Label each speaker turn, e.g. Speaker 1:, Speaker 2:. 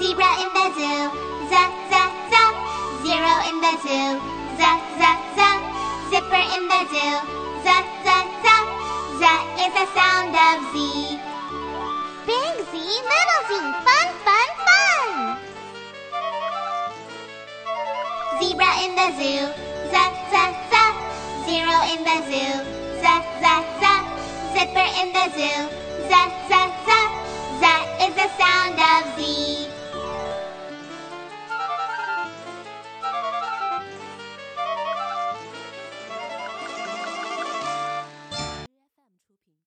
Speaker 1: Zebra in the zoo, za za za. Zero in the zoo, za za za. Zipper in the zoo, za za za. Za is the sound of Z. Big Z, little Z, fun, fun, fun. Zebra in the zoo, za za za. Zero in the zoo, za za za. Zipper in the zoo, za za